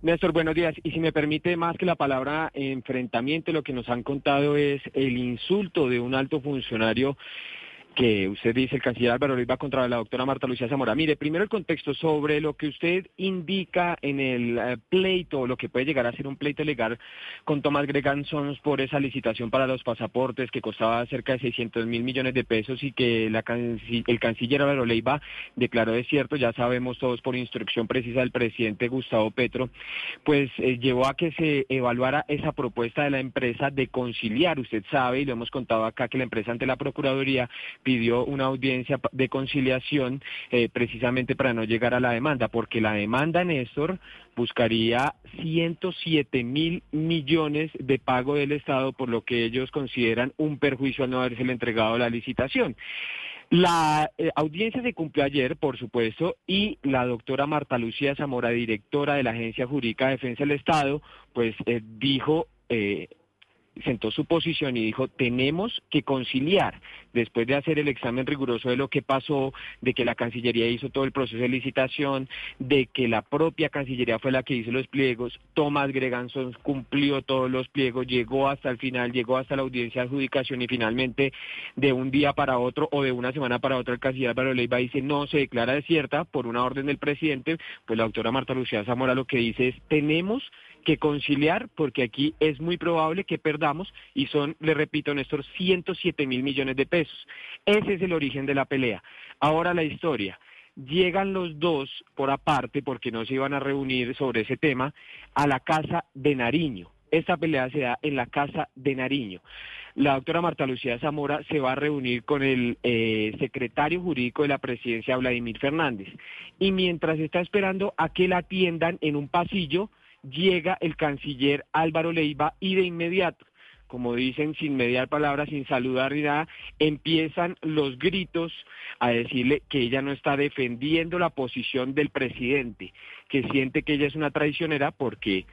Néstor, buenos días. Y si me permite más que la palabra enfrentamiento, lo que nos han contado es el insulto de un alto funcionario que usted dice, el canciller Álvaro va contra la doctora Marta Lucía Zamora. Mire, primero el contexto sobre lo que usted indica en el eh, pleito, lo que puede llegar a ser un pleito legal con Tomás Gregansons por esa licitación para los pasaportes que costaba cerca de 600 mil millones de pesos y que el canciller Álvaro Leiva declaró de cierto, ya sabemos todos por instrucción precisa del presidente Gustavo Petro, pues eh, llevó a que se evaluara esa propuesta de la empresa de conciliar. Usted sabe, y lo hemos contado acá, que la empresa ante la Procuraduría pidió una audiencia de conciliación eh, precisamente para no llegar a la demanda, porque la demanda, Néstor, buscaría 107 mil millones de pago del Estado, por lo que ellos consideran un perjuicio al no haberse entregado la licitación. La eh, audiencia se cumplió ayer, por supuesto, y la doctora Marta Lucía Zamora, directora de la Agencia Jurídica de Defensa del Estado, pues eh, dijo sentó su posición y dijo, tenemos que conciliar, después de hacer el examen riguroso de lo que pasó, de que la Cancillería hizo todo el proceso de licitación, de que la propia Cancillería fue la que hizo los pliegos, Tomás Greganson cumplió todos los pliegos, llegó hasta el final, llegó hasta la audiencia de adjudicación y finalmente de un día para otro o de una semana para otra el canciller Álvaro Leiva dice no se declara desierta por una orden del presidente, pues la doctora Marta Lucía Zamora lo que dice es tenemos que conciliar porque aquí es muy probable que perdamos y son, le repito, Néstor, 107 mil millones de pesos. Ese es el origen de la pelea. Ahora la historia. Llegan los dos por aparte, porque no se iban a reunir sobre ese tema, a la casa de Nariño. Esta pelea se da en la casa de Nariño. La doctora Marta Lucía Zamora se va a reunir con el eh, secretario jurídico de la presidencia, Vladimir Fernández. Y mientras está esperando a que la atiendan en un pasillo, llega el canciller Álvaro Leiva y de inmediato, como dicen, sin mediar palabras, sin saludar ni nada, empiezan los gritos a decirle que ella no está defendiendo la posición del presidente, que siente que ella es una traicionera porque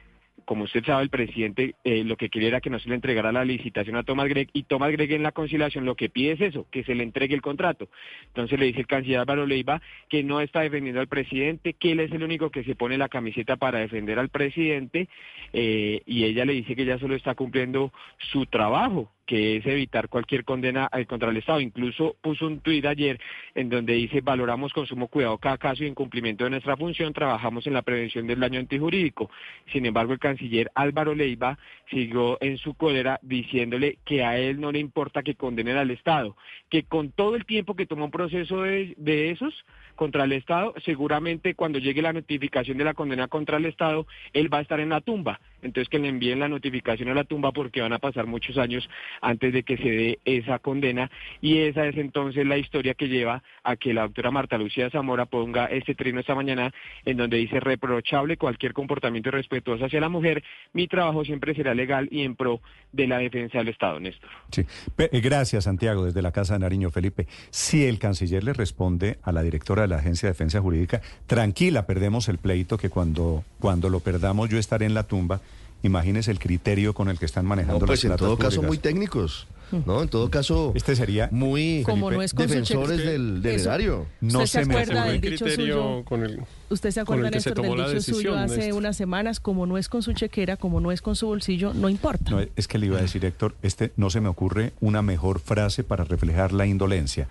como usted sabe, el presidente eh, lo que quería era que no se le entregara la licitación a Tomás Gregg y Tomás Gregg en la conciliación lo que pide es eso, que se le entregue el contrato. Entonces le dice el canciller Álvaro Leiva que no está defendiendo al presidente, que él es el único que se pone la camiseta para defender al presidente eh, y ella le dice que ella solo está cumpliendo su trabajo que es evitar cualquier condena contra el Estado. Incluso puso un tuit ayer en donde dice, valoramos con sumo cuidado cada caso y en cumplimiento de nuestra función trabajamos en la prevención del daño antijurídico. Sin embargo, el canciller Álvaro Leiva siguió en su cólera diciéndole que a él no le importa que condenen al Estado, que con todo el tiempo que tomó un proceso de esos contra el Estado, seguramente cuando llegue la notificación de la condena contra el Estado, él va a estar en la tumba. Entonces que le envíen la notificación a la tumba porque van a pasar muchos años antes de que se dé esa condena y esa es entonces la historia que lleva a que la doctora Marta Lucía Zamora ponga este trino esta mañana en donde dice reprochable cualquier comportamiento irrespetuoso hacia la mujer, mi trabajo siempre será legal y en pro de la defensa del Estado, Néstor. Sí, eh, gracias Santiago, desde la Casa de Nariño, Felipe. Si el canciller le responde a la directora de la Agencia de Defensa Jurídica, tranquila, perdemos el pleito que cuando, cuando lo perdamos yo estaré en la tumba Imagínese el criterio con el que están manejando no, pues en todo caso muy técnicos. No, en todo caso, este sería muy Como no es defensores del, del erario. No se, acuerda del dicho suyo. Con el, ¿Usted se acuerda, Néstor, del dicho suyo hace unas semanas? Como no es con su chequera, como no es con su bolsillo, no importa. No, es que le iba a decir, Héctor, este no se me ocurre una mejor frase para reflejar la indolencia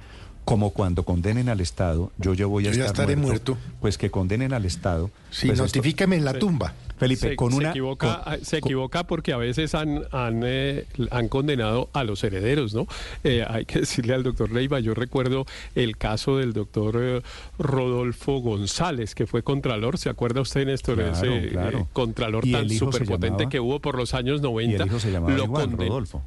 como cuando condenen al Estado, yo ya voy a estar estaré muerto, Pues que condenen al Estado. Sí, pues notifíqueme en la tumba. Felipe, con una... Se equivoca, ah, se equivoca porque a veces han, han, eh, han condenado a los herederos, ¿no? Eh, hay que decirle al doctor Leiva, yo recuerdo el caso del doctor eh, Rodolfo González, que fue contralor, ¿se acuerda usted, Néstor? Claro, ese claro. contralor tan superpotente que hubo por los años 90. Y el hijo se llamaba igual, Rodolfo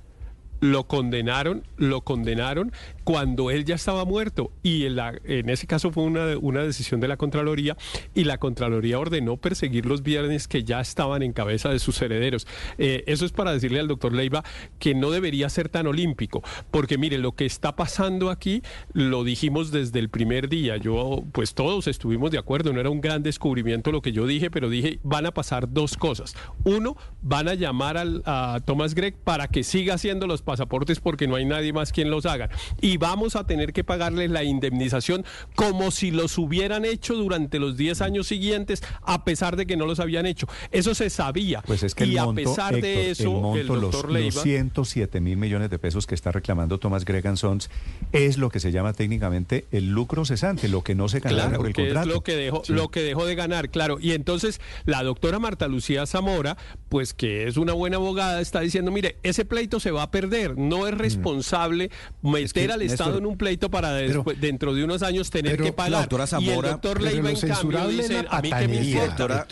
lo condenaron, lo condenaron cuando él ya estaba muerto y en, ese caso fue una, una, decisión de la Contraloría y la Contraloría ordenó perseguir los viernes que ya estaban en cabeza de sus herederos. Eh, eso es para decirle al doctor Leiva que no debería ser tan olímpico, porque mire, lo que está pasando aquí lo dijimos desde el primer día, yo pues todos estuvimos de acuerdo, no era un gran descubrimiento lo que yo dije, pero dije van a pasar dos cosas. Uno, van a llamar al, a Thomas Gregg para que siga haciendo los pasaportes porque no hay nadie más quien los haga. Y vamos a tener que pagarles la indemnización como si los hubieran hecho durante los 10 años siguientes, a pesar de que no los habían hecho. Eso se sabía. Pues es que y a pesar de eso, el, doctor los, 107 mil millones de pesos que está reclamando Thomas Gregan Sons es lo que se llama técnicamente el lucro cesante, lo que no se gana por el contrato. Es lo que dejó, lo que dejó de ganar, claro. Y entonces la doctora Marta Lucía Zamora, pues que es una buena abogada, está diciendo, mire, ese pleito se va a perder. No es mm. responsable meter al Estado en un pleito para después, dentro de unos años tener que pagar. doctora Zamora, y el doctor Leiva, en cambio, dice, a mí que me importa.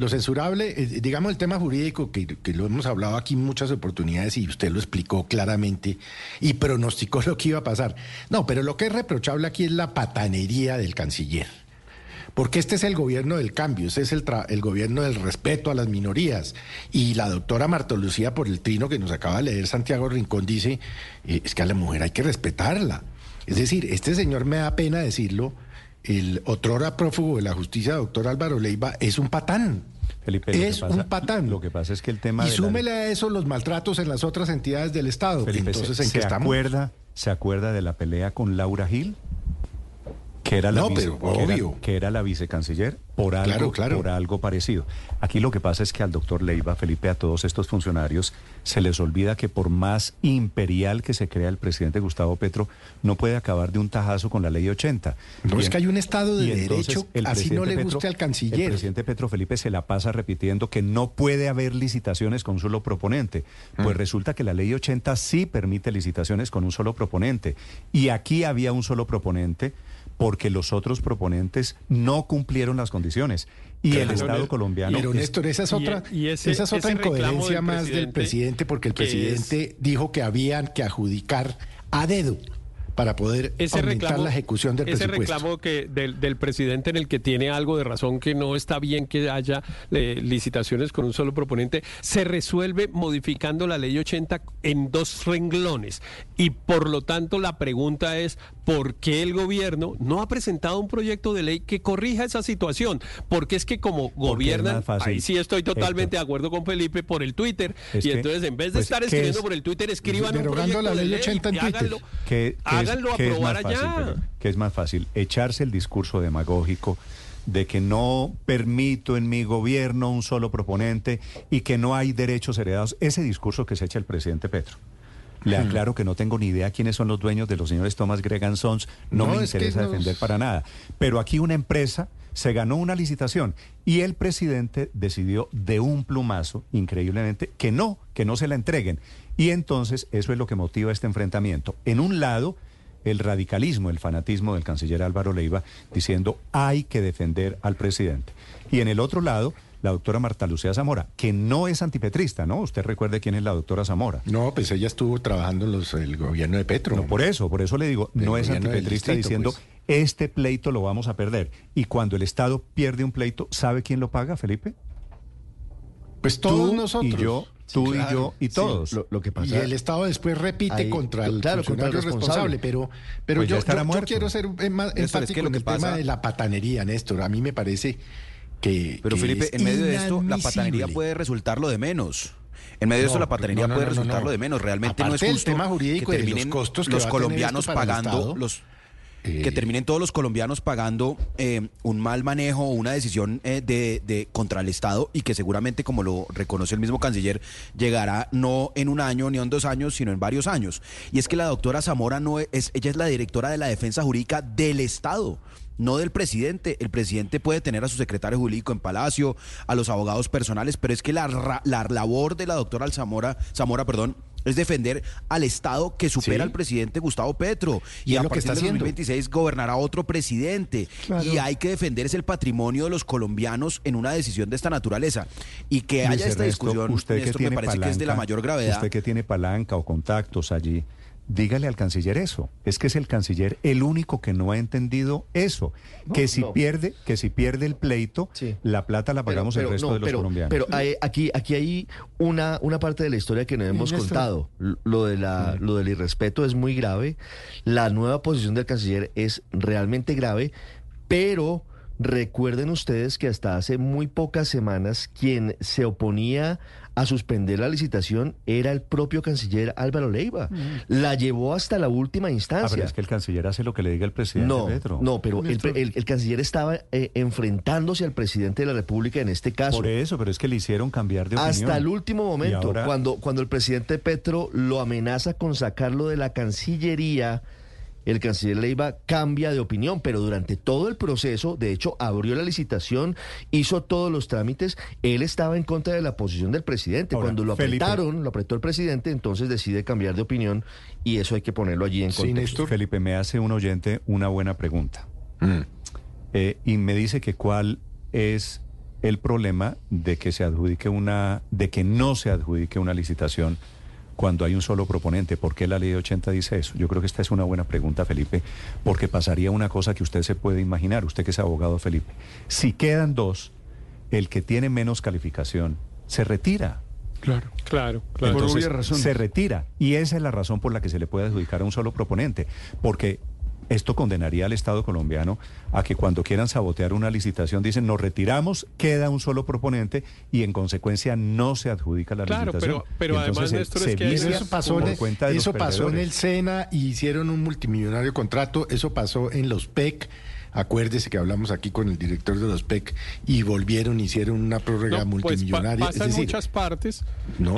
Lo censurable, eh, digamos el tema jurídico, que, lo hemos hablado aquí en muchas oportunidades y usted lo explicó claramente y pronosticó lo que iba a pasar. No, pero lo que es reprochable aquí es la patanería del canciller. Porque este es el gobierno del cambio, este es el, el gobierno del respeto a las minorías. Y la doctora Marta Lucía, por el trino que nos acaba de leer Santiago Rincón, dice, eh, es que a la mujer hay que respetarla. Es decir, este señor me da pena decirlo, el otrora prófugo de la justicia, doctor Álvaro Leiva, es un patán. Felipe, es un patán. Lo que pasa es que el tema. Y súmele a eso los maltratos en las otras entidades del Estado. Entonces, ¿en qué estamos? Acuerda, ¿Se acuerda de la pelea con Laura Gil? Que era la, que era la vicecanciller por algo, por algo parecido. Aquí lo que pasa es que al doctor Leiva, Felipe, a todos estos funcionarios, se les olvida que por más imperial que se crea el presidente Gustavo Petro, no puede acabar de un tajazo con la ley 80. No es que hay un Estado de Derecho, así no le guste al canciller. El presidente Petro Felipe se la pasa repitiendo que no puede haber licitaciones con un solo proponente. Pues mm. resulta que la ley 80 sí permite licitaciones con un solo proponente. Y aquí había un solo proponente porque los otros proponentes no cumplieron las condiciones. Y el Estado colombiano. Pero Néstor, esa es otra, esa es otra incoherencia más del presidente, porque el presidente dijo que habían que adjudicar a dedo para poder ese aumentar la ejecución del ese presupuesto. reclamo que del, presidente en el que tiene algo de razón que no está bien que haya eh, licitaciones con un solo proponente se resuelve modificando la ley 80 en dos renglones y por lo tanto la pregunta es ¿por qué el gobierno no ha presentado un proyecto de ley que corrija esa situación? Porque es que como gobiernan, ahí sí estoy totalmente de acuerdo con Felipe por el Twitter y entonces en vez de pues, estar escribiendo por el Twitter escriban un proyecto la ley de ley 80 en Twitter. que, que es más fácil? Echarse el discurso demagógico de que no permito en mi gobierno un solo proponente y que no hay derechos heredados. Ese discurso que se echa el presidente Petro. Le hmm. aclaro que no tengo ni idea quiénes son los dueños de los señores Thomas Gregan Sons. No, me interesa defender para nada. Pero aquí una empresa se ganó una licitación y el presidente decidió de un plumazo, increíblemente, que no, que no se la entreguen. Y entonces eso es lo que motiva este enfrentamiento. En un lado el radicalismo, el fanatismo del canciller Álvaro Leiva diciendo hay que defender al presidente. Y en el otro lado, la doctora Marta Lucía Zamora, que no es antipetrista, ¿no? Usted recuerde quién es la doctora Zamora. No, pues ella estuvo trabajando en los, el gobierno de Petro. No, por eso, por eso le digo, no es antipetrista diciendo pues. este pleito lo vamos a perder. Y cuando el Estado pierde un pleito, ¿sabe quién lo paga, Felipe? Pues todos nosotros. Y yo tú y yo y todos. lo, que pasa, y el Estado después repite contra el claro, contra el responsable, pero, pero pues yo, yo, quiero ser más enfático en el tema de la patanería, Néstor. A mí me parece que... Pero Felipe, en medio de esto, la patanería puede resultar lo de menos. En medio de eso la patanería puede resultar lo de menos. Realmente no es justo el tema jurídico que terminen los costos los colombianos pagando los que eh, terminen todos los colombianos pagando eh, un mal manejo o una decisión eh, de, contra el Estado y que seguramente, como lo reconoce el mismo canciller, llegará no en un año ni en dos años, sino en varios años. Y es que la doctora Zamora no es, ella es la directora de la defensa jurídica del Estado no del presidente. El presidente puede tener a su secretario jurídico en Palacio, a los abogados personales, pero es que la, la labor de la doctora Zamora, Zamora perdón, es defender al Estado que supera al presidente Gustavo Petro. Y, a partir de 2026 gobernará otro presidente. Y hay que defender ese el patrimonio de los colombianos en una decisión de esta naturaleza. Y que haya esta discusión, usted que tiene me parece que es de la mayor gravedad. Usted que tiene palanca o contactos allí, dígale al canciller eso. Es que es el canciller el único que no ha entendido eso. que si pierde, que si pierde el pleito, la plata la pagamos el resto de los colombianos. Pero aquí, aquí hay una, una parte de la historia que no hemos contado. Lo de la, lo del irrespeto es muy grave. La nueva posición del canciller es realmente grave, pero recuerden ustedes que hasta hace muy pocas semanas quien se oponía a suspender la licitación era el propio canciller Álvaro Leiva. Mm. La llevó hasta la última instancia. Ah, pero es que el canciller hace lo que le diga el presidente no, Petro. No, pero el, canciller estaba eh, enfrentándose al presidente de la República en este caso. Por eso, pero es que le hicieron cambiar de opinión. Hasta el último momento, cuando, cuando el presidente Petro lo amenaza con sacarlo de la Cancillería el canciller Leiva cambia de opinión, pero durante todo el proceso, de hecho, abrió la licitación, hizo todos los trámites, él estaba en contra de la posición del presidente. Cuando lo apretaron, lo apretó el presidente, entonces decide cambiar de opinión y eso hay que ponerlo allí en contexto. Felipe, me hace un oyente una buena pregunta. Mm. Eh, y me dice que cuál es el problema de que se adjudique una, de que no se adjudique una licitación cuando hay un solo proponente. ¿Por qué la ley 80 dice eso? Yo creo que esta es una buena pregunta, Felipe, porque pasaría una cosa que usted se puede imaginar, usted que es abogado, Felipe. Si quedan dos, el que tiene menos calificación se retira. Claro, claro, claro. Entonces, se retira. Y esa es la razón por la que se le puede adjudicar a un solo proponente. Porque esto condenaría al Estado colombiano a que cuando quieran sabotear una licitación dicen nos retiramos, queda un solo proponente y en consecuencia no se adjudica la claro, licitación. Pero, pero además, Néstor, es que eso pasó, en, eso pasó en el SENA y hicieron un multimillonario contrato, eso pasó en los PEC. Acuérdese que hablamos aquí con el director de los PEC y volvieron, hicieron una prórroga pues, multimillonaria. pasa en muchas partes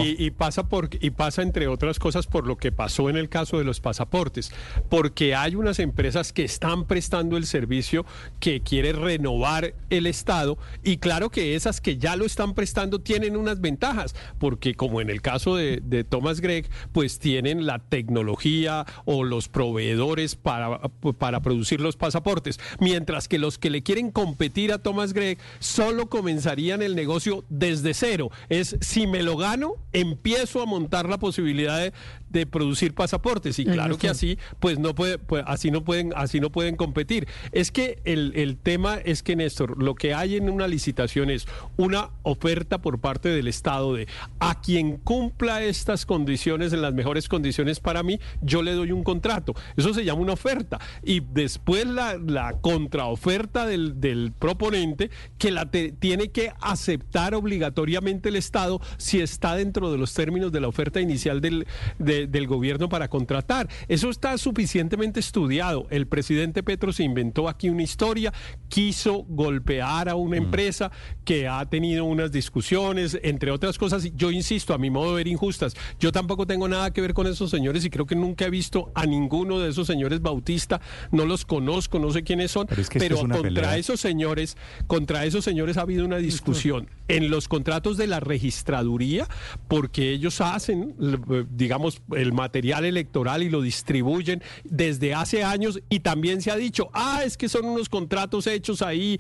y, pasa por, y pasa, entre otras cosas, por lo que pasó en el caso de los pasaportes. Porque hay unas empresas que están prestando el servicio que quiere renovar el Estado y claro que esas que ya lo están prestando tienen unas ventajas, porque como en el caso de, de Thomas Gregg, pues tienen la tecnología o los proveedores para, para producir los pasaportes mientras que los que le quieren competir a Thomas Gregg solo comenzarían el negocio desde cero. Es si me lo gano, empiezo a montar la posibilidad de, de producir pasaportes. Y claro que así pues no puede pues, así no pueden así no pueden competir. Es que el, el, tema es que Néstor lo que hay en una licitación es una oferta por parte del Estado de a quien cumpla estas condiciones en las mejores condiciones para mí yo le doy un contrato eso se llama una oferta. Y después la, la contraoferta del, del proponente que la tiene que aceptar obligatoriamente el Estado si está dentro de los términos de la oferta inicial del de, del gobierno para contratar. Eso está suficientemente estudiado. El presidente Petro se inventó aquí una historia, quiso golpear a una mm. empresa que ha tenido unas discusiones, entre otras cosas, yo insisto, a mi modo de ver injustas. Yo tampoco tengo nada que ver con esos señores y creo que nunca he visto a ninguno de esos señores Bautista, no los conozco, no sé quiénes son, pero, contra esos señores, contra esos señores ha habido una discusión en los contratos de la registraduría porque ellos hacen, digamos, el material electoral y lo distribuyen desde hace años y también se ha dicho, ah, es que son unos contratos hechos ahí,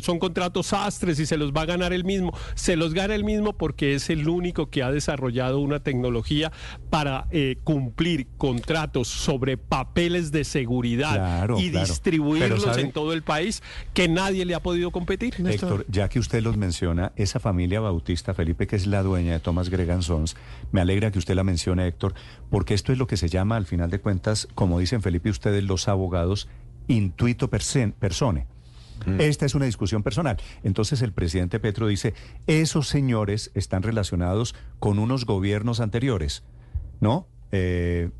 son contratos astres y se los va a ganar el mismo. Se los gana el mismo porque es el único que ha desarrollado una tecnología para eh, cumplir contratos sobre papeles de seguridad y distribuirlos en todo el país que nadie le ha podido competir. Héctor, ya que usted los menciona, esa familia bautista, Felipe, que es la dueña de Thomas Gregan Sons, me alegra que usted la mencione Héctor, porque esto es lo que se llama, al final de cuentas, como dicen Felipe ustedes, los abogados, intuito persone. Mm. Esta es una discusión personal. Entonces el presidente Petro dice, esos señores están relacionados con unos gobiernos anteriores, ¿no? Eh,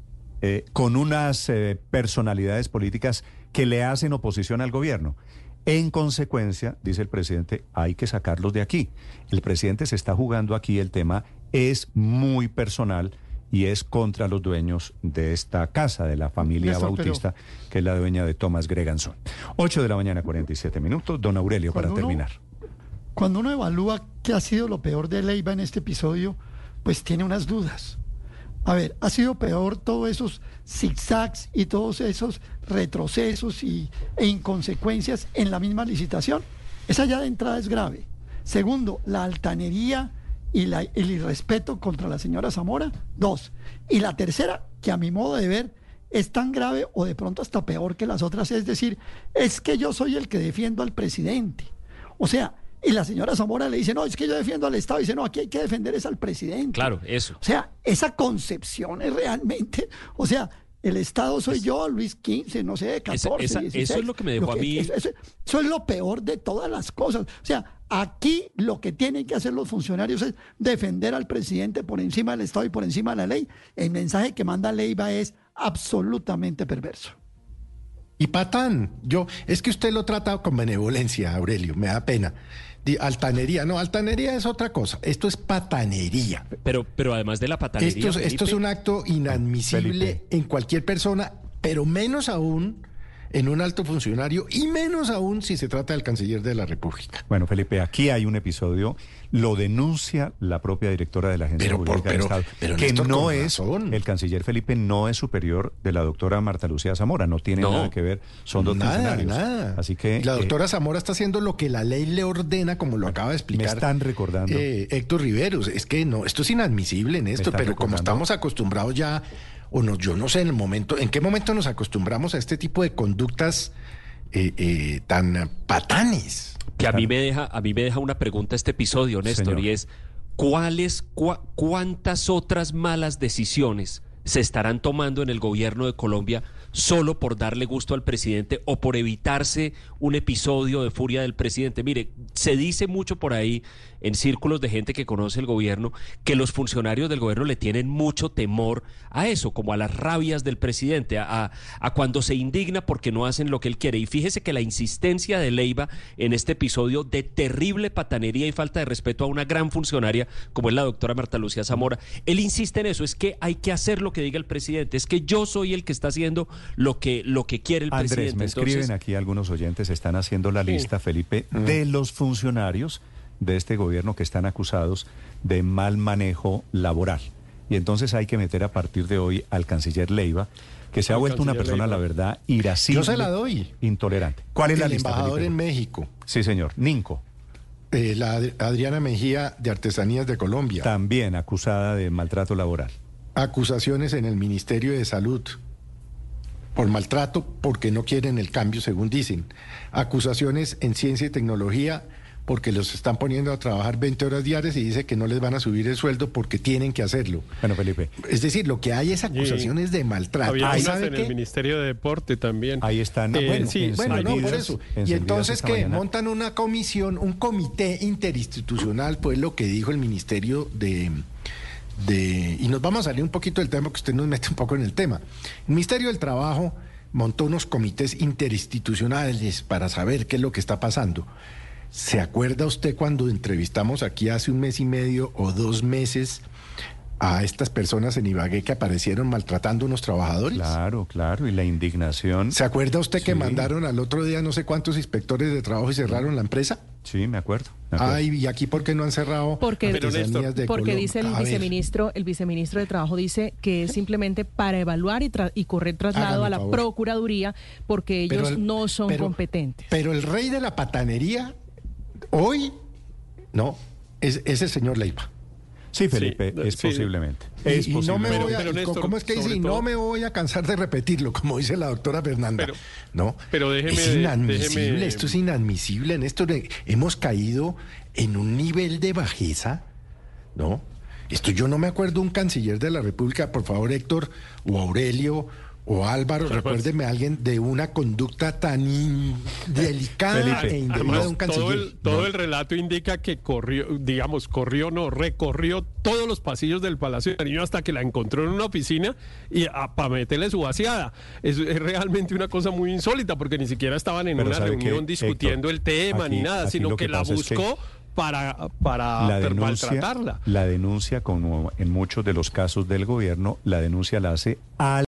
eh, con unas eh, personalidades políticas que le hacen oposición al gobierno. En consecuencia, dice el presidente, hay que sacarlos de aquí. El presidente se está jugando aquí, el tema es muy personal y es contra los dueños de esta casa, de la familia Bautista, que es la dueña de Thomas Greganson. 8 de la mañana, 47 minutos. Don Aurelio, para terminar. Cuando uno evalúa qué ha sido lo peor de Leiva en este episodio, pues tiene unas dudas. A ver, ha sido peor todos esos zigzags y todos esos retrocesos y, e inconsecuencias en la misma licitación. Esa ya de entrada es grave. Segundo, la altanería y la, el irrespeto contra la señora Zamora, dos. Y la tercera, que a mi modo de ver es tan grave o de pronto hasta peor que las otras, es decir, es que yo soy el que defiendo al presidente. O sea, y la señora Zamora le dice, no, es que yo defiendo al Estado. Y dice, no, aquí hay que defender es al presidente. Claro, eso. O sea, esa concepción es realmente, o sea, el Estado soy yo, Luis XV, no sé, 14, Eso es lo que me dejó a mí. Eso, eso, es lo peor de todas las cosas. O sea, aquí lo que tienen que hacer los funcionarios es defender al presidente por encima del Estado y por encima de la ley. El mensaje que manda Leiva es absolutamente perverso. Y patán, yo, es que usted lo trata con benevolencia, Aurelio, me da pena. Altanería, no, altanería es otra cosa. Esto es patanería. Pero, pero además de la patanería. Esto, esto es un acto inadmisible en cualquier persona, pero menos aún en un alto funcionario y menos aún si se trata del canciller de la República. Bueno, Felipe, aquí hay un episodio, lo denuncia la propia directora de la Agencia pero, Pública del Estado, que no es, el canciller Felipe no es superior de la doctora Marta Lucía Zamora, no tiene nada que ver, son dos nada, funcionarios. Nada. Así que la doctora Zamora está haciendo lo que la ley le ordena, como lo acaba de explicar. Me están recordando. Eh, Héctor Riveros, es que no, esto es inadmisible en esto, pero como estamos acostumbrados ya o no, yo no sé en el momento, en qué momento nos acostumbramos a este tipo de conductas eh, eh, tan patanes. Que a mí me deja, a mí me deja una pregunta este episodio, Néstor, y es ¿cuáles, cuántas otras malas decisiones se estarán tomando en el gobierno de Colombia solo por darle gusto al presidente o por evitarse un episodio de furia del presidente. Mire, se dice mucho por ahí en círculos de gente que conoce el gobierno que los funcionarios del gobierno le tienen mucho temor a eso, como a las rabias del presidente, a, a cuando se indigna porque no hacen lo que él quiere. Y fíjese que la insistencia de Leiva en este episodio de terrible patanería y falta de respeto a una gran funcionaria como es la doctora Marta Lucía Zamora, él insiste en eso, es que hay que hacer lo que diga el presidente, es que yo soy el que está haciendo lo que, lo que quiere el Andrés, presidente. Me escriben aquí algunos oyentes, están haciendo la lista, Felipe, de los funcionarios de este gobierno que están acusados de mal manejo laboral. Y entonces hay que meter a partir de hoy al canciller Leiva, que se ha vuelto una persona, la verdad, irascible. Yo se la doy. Intolerante. ¿Cuál es la lista? embajador en México. Sí, señor. Ninco. Eh, la Adriana Mejía de Artesanías de Colombia. También acusada de maltrato laboral. Acusaciones en el Ministerio de Salud por maltrato porque no quieren el cambio, según dicen. Acusaciones en ciencia y tecnología porque los están poniendo a trabajar 20 horas diarias y dice que no les van a subir el sueldo porque tienen que hacerlo. Bueno, Felipe. Es decir, lo que hay es acusaciones de maltrato. Había en el Ministerio de Deporte también. Ahí están. Ah, bueno, sí, bueno, no, por eso. Y entonces que montan una comisión, un comité interinstitucional, pues lo que dijo el Ministerio de de, y nos vamos a salir un poquito del tema porque usted nos mete un poco en el tema. El Ministerio del Trabajo montó unos comités interinstitucionales para saber qué es lo que está pasando. ¿Se acuerda usted cuando entrevistamos aquí hace un mes y medio o dos meses a estas personas en Ibagué que aparecieron maltratando a unos trabajadores? Claro, claro, y la indignación. ¿Se acuerda usted que mandaron al otro día no sé cuántos inspectores de trabajo y cerraron la empresa? Sí, me acuerdo. Ay, ¿y aquí por qué no han cerrado? Porque, porque dice el viceministro, el viceministro de Trabajo dice que es simplemente para evaluar y, y correr traslado a la Procuraduría porque ellos no son competentes. Pero el rey de la patanería hoy, no, es, es el señor Leiva. Sí, Felipe, es posiblemente. Es no me voy a, ¿Cómo es que dice? no me voy a cansar de repetirlo, como dice la doctora Fernanda. no, pero déjeme, es inadmisible, esto es inadmisible. En esto hemos caído en un nivel de bajeza, ¿no? Esto yo no me acuerdo un canciller de la República, por favor, Héctor o Aurelio o Álvaro, recuérdeme a alguien de una conducta tan delicada e indebida de un canciller. Todo el, relato indica que corrió, digamos, corrió, no, recorrió todos los pasillos del Palacio de Nariño hasta que la encontró en una oficina y para meterle su vaciada. Es, realmente una cosa muy insólita porque ni siquiera estaban en una reunión discutiendo el tema ni nada, sino que, la buscó para, para la denuncia, maltratarla. La denuncia, como en muchos de los casos del gobierno, la denuncia la hace al